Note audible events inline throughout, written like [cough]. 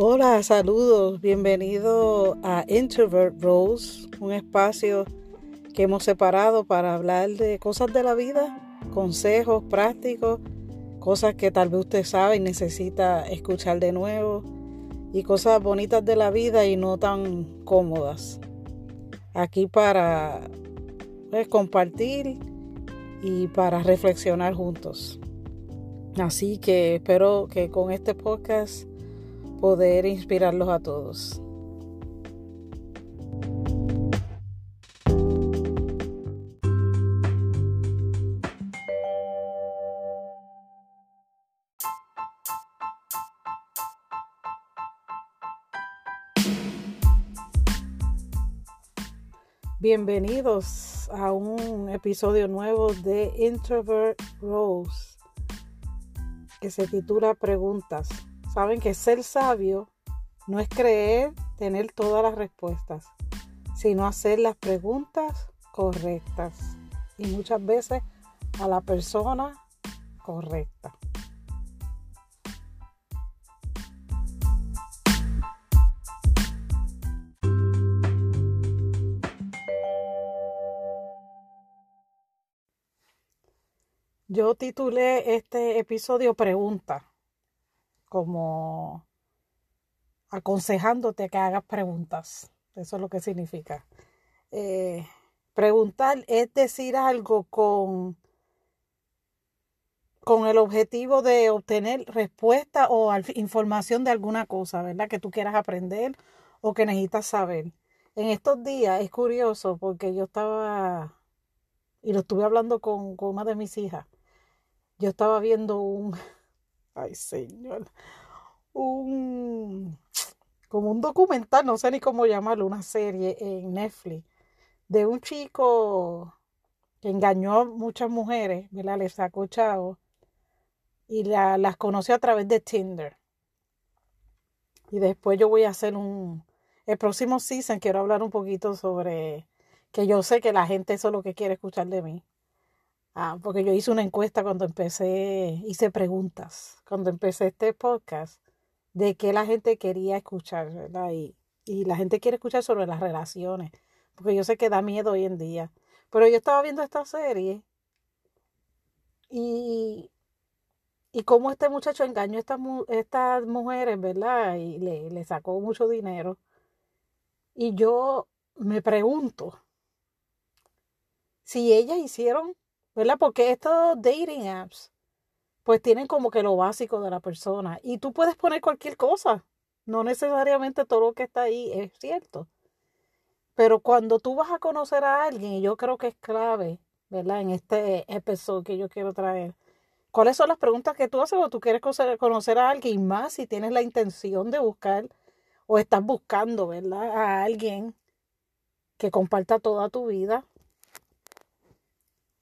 Hola, saludos, bienvenido a Introvert Rose, un espacio que hemos separado para hablar de cosas de la vida, consejos prácticos, cosas que tal vez usted sabe y necesita escuchar de nuevo, y cosas bonitas de la vida y no tan cómodas. Aquí para pues, compartir y para reflexionar juntos. Así que espero que con este podcast poder inspirarlos a todos. Bienvenidos a un episodio nuevo de Introvert Rose que se titula Preguntas. Saben que ser sabio no es creer tener todas las respuestas, sino hacer las preguntas correctas y muchas veces a la persona correcta. Yo titulé este episodio Pregunta, como aconsejándote que hagas preguntas. Eso es lo que significa. Eh, preguntar es decir algo con, con el objetivo de obtener respuesta o información de alguna cosa, ¿verdad? Que tú quieras aprender o que necesitas saber. En estos días es curioso porque yo estaba, y lo estuve hablando con, con una de mis hijas, yo estaba viendo un, ay señor, un, como un documental, no sé ni cómo llamarlo, una serie en Netflix, de un chico que engañó a muchas mujeres, ¿verdad? Le sacó chavo y las conoció a través de Tinder. Y después yo voy a hacer un, el próximo season quiero hablar un poquito sobre, que yo sé que la gente eso es lo que quiere escuchar de mí Ah, porque yo hice una encuesta cuando empecé, hice preguntas, cuando empecé este podcast, de qué la gente quería escuchar, ¿verdad? Y, y la gente quiere escuchar sobre las relaciones, porque yo sé que da miedo hoy en día. Pero yo estaba viendo esta serie y, y cómo este muchacho engañó a estas, estas mujeres, ¿verdad? Y le, le sacó mucho dinero. Y yo me pregunto si ellas hicieron ¿verdad? Porque estos dating apps, pues tienen como que lo básico de la persona y tú puedes poner cualquier cosa. No necesariamente todo lo que está ahí es cierto. Pero cuando tú vas a conocer a alguien, y yo creo que es clave, ¿verdad? En este episodio que yo quiero traer, ¿cuáles son las preguntas que tú haces cuando tú quieres conocer a alguien? más si tienes la intención de buscar o estás buscando, ¿verdad? A alguien que comparta toda tu vida,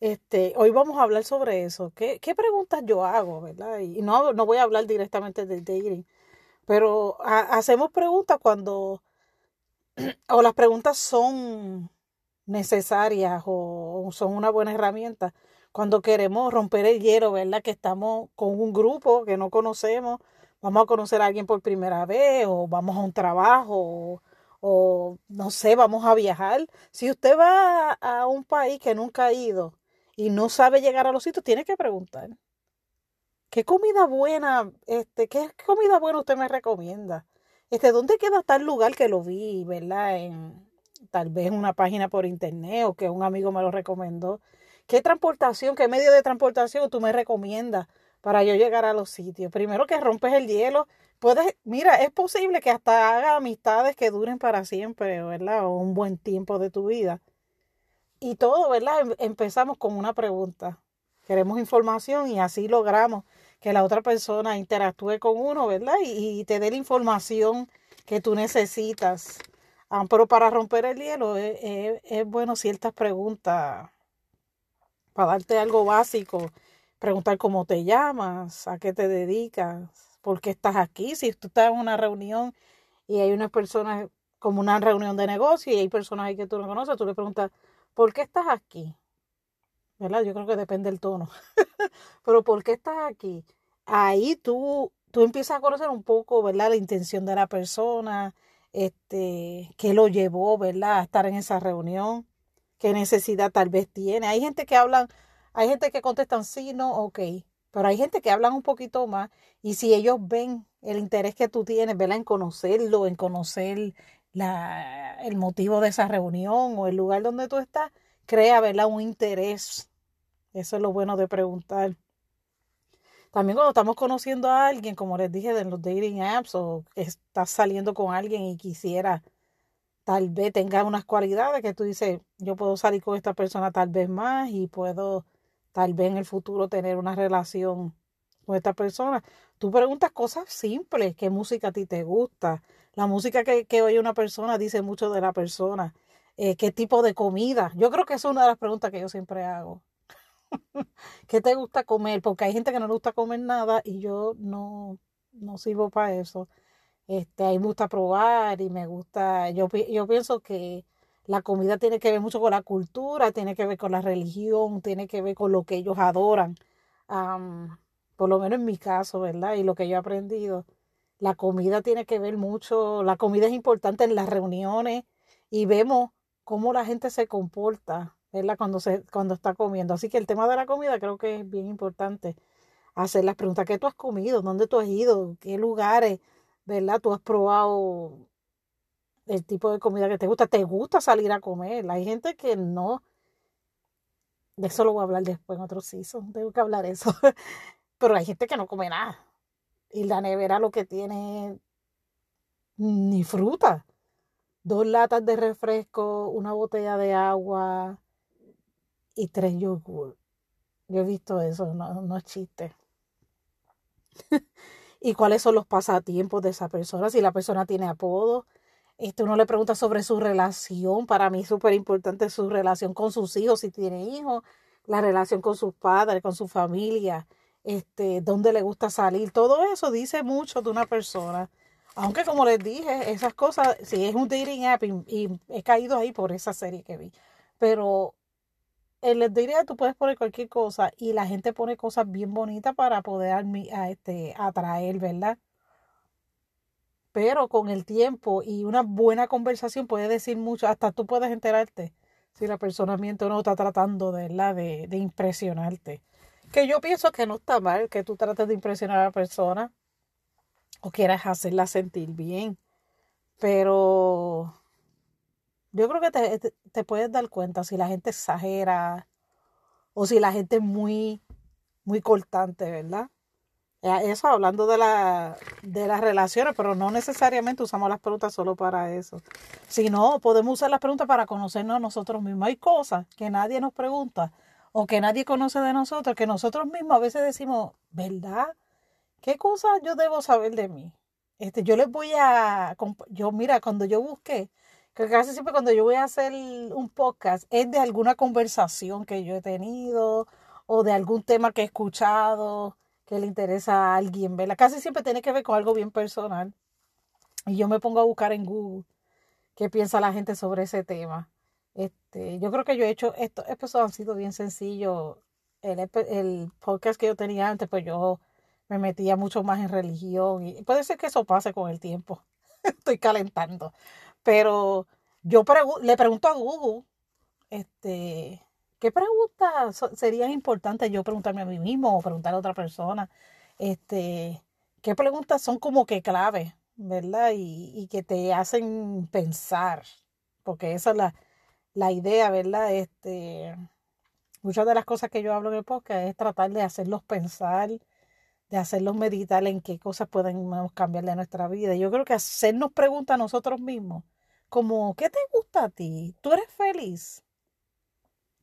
este, hoy vamos a hablar sobre eso. ¿Qué, qué preguntas yo hago, verdad? Y no, no voy a hablar directamente de dating, pero hacemos preguntas cuando, [clears throat] o las preguntas son necesarias o, son una buena herramienta cuando queremos romper el hielo, ¿verdad? Que estamos con un grupo que no conocemos, vamos a conocer a alguien por primera vez o vamos a un trabajo o, o no sé, vamos a viajar. Si usted va a un país que nunca ha ido, y no sabe llegar a los sitios, tiene que preguntar. ¿Qué comida buena, este, qué comida buena usted me recomienda? Este, ¿dónde queda tal lugar que lo vi, verdad? En, tal vez una página por internet o que un amigo me lo recomendó. ¿Qué transportación, qué medio de transportación tú me recomiendas para yo llegar a los sitios? Primero que rompes el hielo, puedes, mira, es posible que hasta haga amistades que duren para siempre, ¿verdad? O un buen tiempo de tu vida. Y todo, ¿verdad? Em, empezamos con una pregunta. Queremos información y así logramos que la otra persona interactúe con uno, ¿verdad? Y, te dé la información que tú necesitas. Ah, pero para romper el hielo es, es, bueno ciertas preguntas para darte algo básico. Preguntar cómo te llamas, a qué te dedicas, por qué estás aquí. Si tú estás en una reunión y hay unas personas como una reunión de negocio y hay personas ahí que tú no conoces, tú le preguntas, ¿por qué estás aquí? ¿Verdad? Yo creo que depende del tono. [laughs] Pero ¿por qué estás aquí? Ahí tú tú empiezas a conocer un poco, ¿verdad? La intención de la persona, este, qué lo llevó, ¿verdad? A estar en esa reunión, qué necesidad tal vez tiene. Hay gente que hablan, hay gente que contestan sí, no, ok, pero hay gente que hablan un poquito más y si ellos ven el interés que tú tienes, ¿verdad? En conocerlo, en conocer la, el motivo de esa reunión o el lugar donde tú estás, crea, ¿verdad? Un interés. Eso es lo bueno de preguntar. También cuando estamos conociendo a alguien, como les dije, de los dating apps o estás saliendo con alguien y quisiera, tal vez tenga unas cualidades que tú dices, yo puedo salir con esta persona tal vez más y puedo tal vez en el futuro tener una relación con esta persona. Tú preguntas cosas simples, qué música a ti te gusta. La música que, que oye una persona dice mucho de la persona. Eh, qué tipo de comida. Yo creo que es una de las preguntas que yo siempre hago. [laughs] ¿Qué te gusta comer? Porque hay gente que no le gusta comer nada y yo no, no sirvo para eso. Este, a mí me gusta probar y me gusta, yo, yo pienso que la comida tiene que ver mucho con la cultura, tiene que ver con la religión, tiene que ver con lo que ellos adoran. Por lo menos en mi caso, ¿verdad? Y lo que yo he aprendido. La comida tiene que ver mucho, la comida es importante en las reuniones y vemos cómo la gente se comporta cuando, se, cuando está comiendo. Así que el tema de la comida creo que es bien importante. Hacer las preguntas, ¿qué tú has comido? ¿Dónde tú has ido? ¿Qué lugares? ¿Verdad? ¿Tú has probado el tipo de comida que te gusta? ¿Te gusta salir a comer? Hay gente que no. De eso lo voy a hablar después en otro season. Tengo que hablar eso. [laughs] Pero hay gente que no come nada. Y la nevera lo que tiene ni fruta. Dos latas de refresco, una botella de agua, y tres yogur. Yo he visto eso, no, no es chiste. [laughs] y cuáles son los pasatiempos de esa persona, si la persona tiene apodo. Este, uno le pregunta sobre su relación, para mí es súper importante su relación con sus hijos, si tiene hijos, la relación con sus padres, con su familia, este, dónde le gusta salir, todo eso dice mucho de una persona. Aunque como les dije, esas cosas, si es un dating app y, he caído ahí por esa serie que vi, pero en les diría tú puedes poner cualquier cosa y la gente pone cosas bien bonitas para poder a este, atraer, ¿verdad? Pero con el tiempo y una buena conversación puede decir mucho, hasta tú puedes enterarte si la persona miente o no está tratando de, de, de impresionarte. Que yo pienso que no está mal que tú trates de impresionar a la persona o quieras hacerla sentir bien. Pero yo creo que te, puedes dar cuenta si la gente exagera o si la gente es muy, muy cortante, ¿verdad? Eso hablando de, la, de las relaciones, pero no necesariamente usamos las preguntas solo para eso. Sino podemos usar las preguntas para conocernos a nosotros mismos. Hay cosas que nadie nos pregunta o que nadie conoce de nosotros, que nosotros mismos a veces decimos, ¿verdad? ¿Qué cosas yo debo saber de mí? Este, yo les voy a, yo mira, cuando yo busqué que casi siempre cuando yo voy a hacer un podcast es de alguna conversación que yo he tenido o de algún tema que he escuchado que le interesa a alguien, ¿verdad? Casi siempre tiene que ver con algo bien personal. Y yo me pongo a buscar en Google qué piensa la gente sobre ese tema. Este, yo creo que yo he hecho esto, estos han sido bien sencillos. El, el podcast que yo tenía antes, pues yo me metía mucho más en religión y puede ser que eso pase con el tiempo. [laughs] Estoy calentando. Pero yo le pregunto a Google, este, ¿qué preguntas serían importantes yo preguntarme a mí mismo o preguntar a otra persona? Este, ¿qué preguntas son como que clave, verdad? Y, y que te hacen pensar, porque esa es la, la idea, ¿verdad? Este, muchas de las cosas que yo hablo en el podcast es tratar de hacerlos pensar, de hacerlos meditar en qué cosas pueden cambiar de nuestra vida. Yo creo que hacernos preguntas a nosotros mismos como, ¿qué te gusta a ti? ¿Tú eres feliz?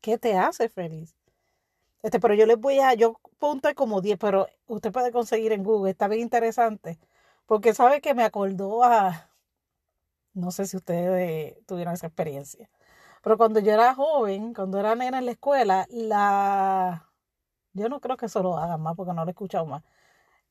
¿Qué te hace feliz? Este, pero yo les voy a, yo punto como 10, pero usted puede conseguir en Google, está bien interesante, porque sabe que me acordó a, no sé si ustedes tuvieron esa experiencia, pero cuando yo era joven, cuando era nena en la escuela, la, yo no creo que eso lo hagan más porque no lo he escuchado más,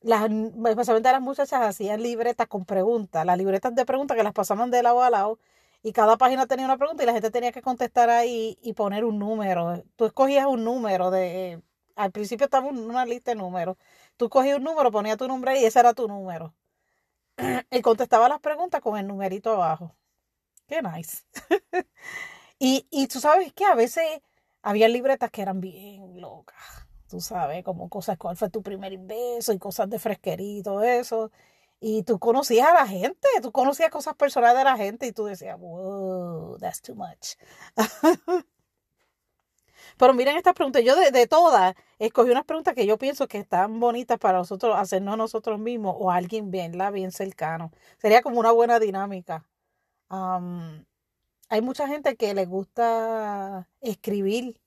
las, especialmente las muchachas hacían libretas con preguntas, las libretas de preguntas que las pasaban de lado a lado y cada página tenía una pregunta y la gente tenía que contestar ahí y poner un número. Tú escogías un número de Al principio estaba una lista de números. Tú cogías un número, ponías tu nombre y ese era tu número. [clears throat] y contestaba las preguntas con el numerito abajo. Qué nice. [laughs] y, y tú sabes que a veces había libretas que eran bien locas. Tú sabes, como cosas, cuál fue tu primer beso y cosas de fresquería y todo eso. Y tú conocías a la gente, tú conocías cosas personales de la gente y tú decías, wow, that's too much. [laughs] Pero miren estas preguntas, yo de, de, todas escogí unas preguntas que yo pienso que están bonitas para nosotros hacernos nosotros mismos o alguien bien, la bien cercano. Sería como una buena dinámica. Hay mucha gente que le gusta escribir,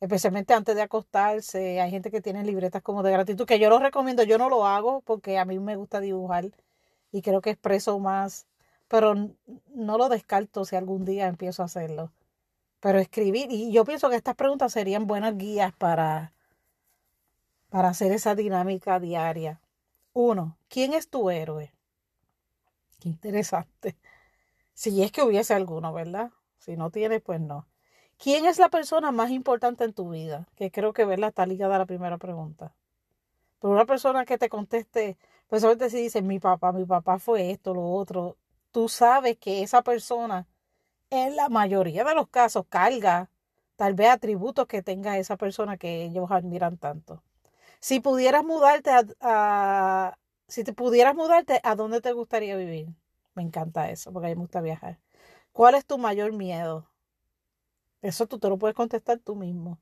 especialmente antes de acostarse. Hay gente que tiene libretas como de gratitud, que yo lo recomiendo, yo no lo hago porque a mí me gusta dibujar y creo que expreso más, pero no lo descarto si algún día empiezo a hacerlo pero escribir, y yo pienso que estas preguntas serían buenas guías para, para hacer esa dinámica diaria. Uno, ¿quién es tu héroe? Qué interesante. Si es que hubiese alguno, ¿verdad? Si no tienes, pues no. ¿Quién es la persona más importante en tu vida? Que creo que, ¿verdad? Está ligada a la primera pregunta. Pero una persona que te conteste, pues solamente si dice, mi papá, mi papá fue esto, lo otro, tú sabes que esa persona en la mayoría de los casos carga tal vez atributos que tenga esa persona que ellos admiran tanto. Si pudieras mudarte a, si te pudieras mudarte, ¿a dónde te gustaría vivir? Me encanta eso, porque a mí me gusta viajar. ¿Cuál es tu mayor miedo? Eso tú te lo puedes contestar tú mismo.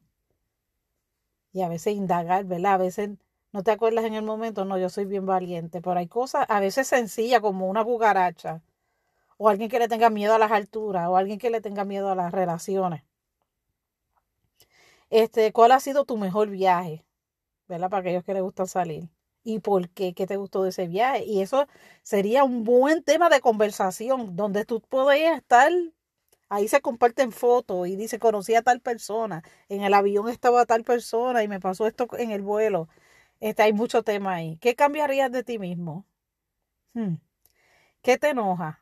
Y a veces indagar, ¿verdad? A veces no te acuerdas en el momento, no, yo soy bien valiente, pero hay cosas a veces sencillas como una cucaracha o alguien que le tenga miedo a las alturas, o alguien que le tenga miedo a las relaciones. Este, ¿cuál ha sido tu mejor viaje? ¿Verdad? Para aquellos que les gusta salir. ¿Y por qué? ¿Qué te gustó de ese viaje? Y eso sería un buen tema de conversación, donde tú puedes estar, ahí se comparten fotos y dice, conocí a tal persona, en el avión estaba tal persona y me pasó esto en el vuelo. Este, hay mucho tema ahí. ¿Qué cambiarías de ti mismo? Hmm. ¿Qué te enoja?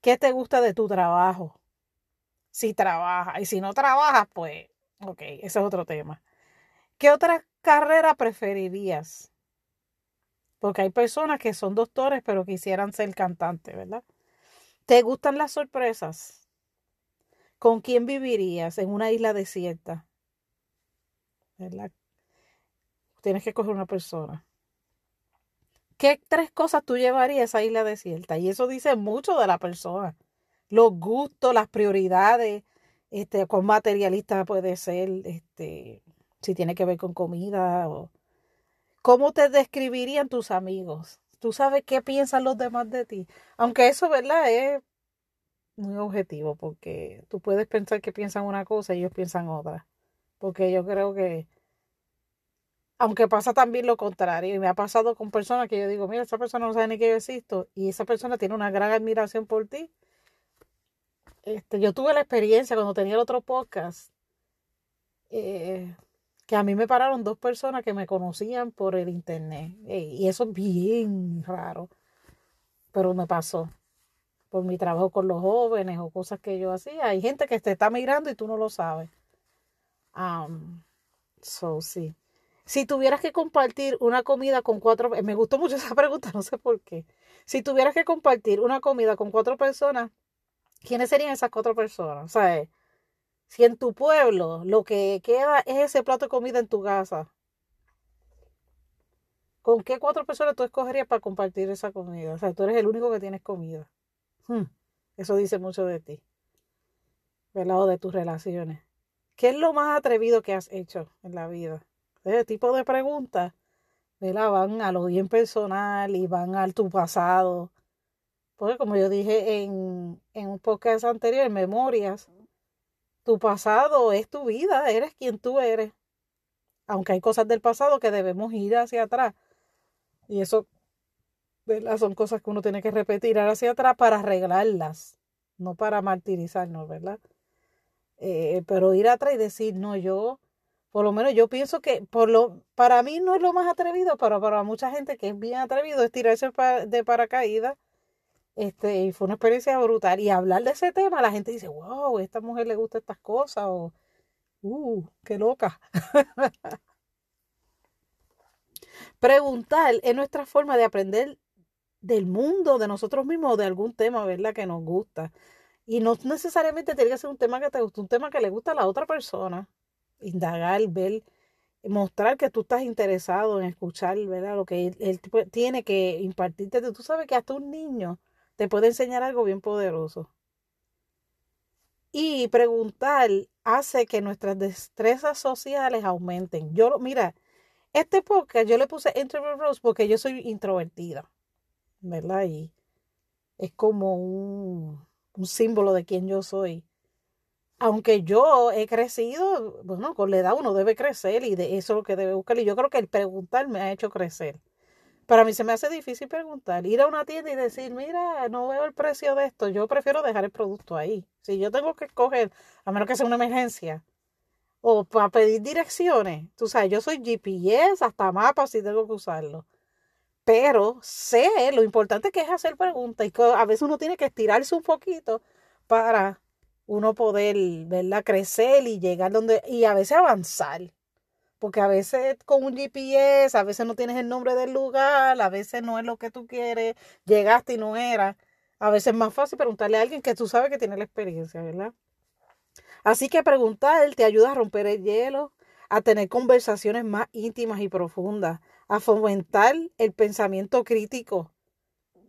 ¿Qué te gusta de tu trabajo? Si trabajas y si no trabajas, pues, ok, ese es otro tema. ¿Qué otra carrera preferirías? Porque hay personas que son doctores pero quisieran ser cantantes, ¿verdad? ¿Te gustan las sorpresas? ¿Con quién vivirías en una isla desierta? ¿Verdad? Tienes que coger una persona. ¿Qué tres cosas tú llevarías a esa isla desierta? Y eso dice mucho de la persona. Los gustos, las prioridades, este, con materialista puede ser, este, si tiene que ver con comida o cómo te describirían tus amigos. Tú sabes qué piensan los demás de ti. Aunque eso, ¿verdad? Es muy objetivo porque tú puedes pensar que piensan una cosa y ellos piensan otra. Porque yo creo que aunque pasa también lo contrario, y me ha pasado con personas que yo digo, mira, esa persona no sabe ni que yo existo, y esa persona tiene una gran admiración por ti. Este, yo tuve la experiencia cuando tenía el otro podcast, eh, que a mí me pararon dos personas que me conocían por el internet, y eso es bien raro, pero me pasó por mi trabajo con los jóvenes o cosas que yo hacía. Hay gente que te está mirando y tú no lo sabes. Um, so, sí. Si tuvieras que compartir una comida con cuatro, me gustó mucho [laughs] esa pregunta, no sé por qué. Si tuvieras que compartir una comida con cuatro personas, ¿quiénes serían esas cuatro personas? O sea, si en tu pueblo lo que queda es ese plato de comida en tu casa, ¿con qué cuatro personas tú escogerías para compartir esa comida? O sea, tú eres el único que tienes comida. Hmm, eso dice mucho de ti, ¿verdad? O de tus relaciones. ¿Qué es lo más atrevido que has hecho en la vida? Ese tipo de preguntas, ¿verdad? Van a lo bien personal y van al tu pasado. Porque como yo dije en, en un podcast anterior, Memorias, tu pasado es tu vida, eres quien tú eres. Aunque hay cosas del pasado que debemos ir hacia atrás. Y eso, ¿verdad? Son cosas que uno tiene que repetir hacia atrás para arreglarlas, no para martirizarnos, ¿verdad? Eh, pero ir atrás y decir, no, yo por lo menos yo pienso que por lo, para mí no es lo más atrevido, pero para mucha gente que es bien atrevido es tirarse de paracaídas. Este, y fue una experiencia brutal. Y hablar de ese tema, la gente dice, wow, esta mujer le gusta estas cosas. O, Uh, qué loca. [laughs] Preguntar es nuestra forma de aprender del mundo, de nosotros mismos, de algún tema, ¿verdad? Que nos gusta. Y no necesariamente tiene que ser un tema que te guste, un tema que le gusta a la otra persona. Indagar, ver, mostrar que tú estás interesado en escuchar, ¿verdad? Lo que él, tiene que impartirte. Tú sabes que hasta un niño te puede enseñar algo bien poderoso. Y preguntar hace que nuestras destrezas sociales aumenten. Yo, mira, este podcast yo le puse Introvert Rose porque yo soy introvertida, ¿verdad? Y es como un, un símbolo de quién yo soy. Aunque yo he crecido, bueno, con la edad uno debe crecer y de eso es lo que debe buscar. Y yo creo que el preguntar me ha hecho crecer. Para mí se me hace difícil preguntar. Ir a una tienda y decir, mira, no veo el precio de esto. Yo prefiero dejar el producto ahí. Si yo tengo que escoger, a menos que sea una emergencia, o para pedir direcciones, tú sabes, yo soy GPS, hasta mapas si tengo que usarlo. Pero sé lo importante que es hacer preguntas y que a veces uno tiene que estirarse un poquito para uno poder, ¿verdad? Crecer y llegar donde, y a veces avanzar. Porque a veces con un GPS, a veces no tienes el nombre del lugar, a veces no es lo que tú quieres, llegaste y no era. A veces es más fácil preguntarle a alguien que tú sabes que tiene la experiencia, ¿verdad? Así que preguntar te ayuda a romper el hielo, a tener conversaciones más íntimas y profundas, a fomentar el pensamiento crítico.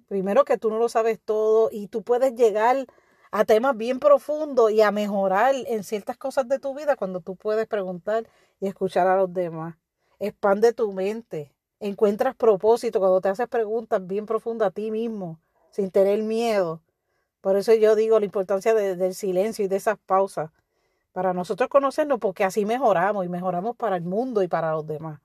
Primero que tú no lo sabes todo y tú puedes llegar a temas bien profundos y a mejorar en ciertas cosas de tu vida cuando tú puedes preguntar y escuchar a los demás. Expande tu mente. Encuentras propósito cuando te haces preguntas bien profundas a ti mismo, sin tener miedo. Por eso yo digo la importancia del silencio y de esas pausas. Para nosotros conocernos, porque así mejoramos y mejoramos para el mundo y para los demás.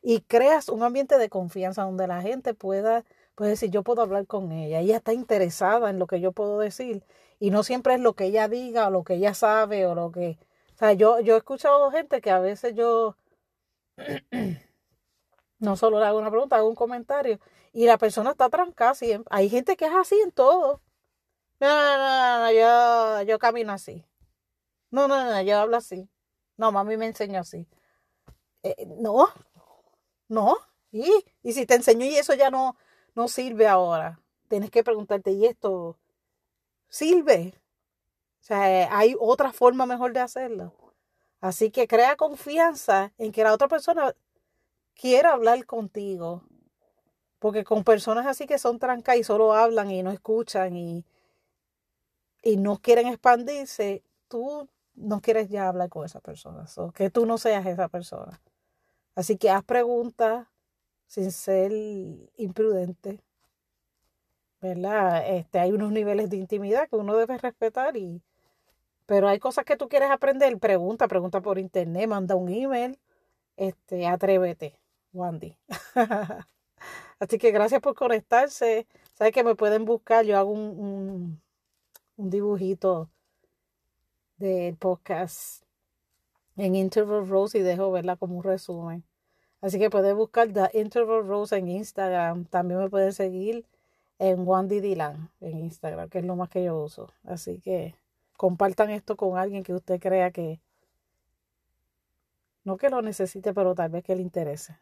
Y creas un ambiente de confianza donde la gente pueda puede decir, yo puedo hablar con ella, ella está interesada en lo que yo puedo decir y no siempre es lo que ella diga o lo que ella sabe o lo que... O sea, yo, yo he escuchado gente que a veces yo [clears throat] no solo le hago una pregunta, hago un comentario y la persona está trancada siempre. Hay gente que es así en todo. No, no, no, no, yo, yo camino así. No, no, no, yo hablo así. No, mami me enseñó así. Eh, no, no. ¿Y? y si te enseñó y eso ya no, no sirve ahora. Tienes que preguntarte, ¿y esto sirve? O sea, hay otra forma mejor de hacerlo. Así que crea confianza en que la otra persona quiera hablar contigo. Porque con personas así que son trancas y solo hablan y no escuchan y, y no quieren expandirse, tú no quieres ya hablar con esa persona. que tú no seas esa persona. Así que haz preguntas, sin ser imprudente. ¿Verdad? Este, hay unos niveles de intimidad que uno debe respetar y pero hay cosas que tú quieres aprender, pregunta, pregunta por internet, manda un email, este, atrévete, Wandy. [laughs] Así que gracias por conectarse. Sabes que me pueden buscar, yo hago un, un, un dibujito del podcast en Interval Rose y dejo verla como un resumen. Así que puedes buscar The Interval Rose en Instagram. También me pueden seguir en Wandy Dylan en Instagram, que es lo más que yo uso. Así que compartan esto con alguien que usted crea que no que lo necesite, pero tal vez que le interese.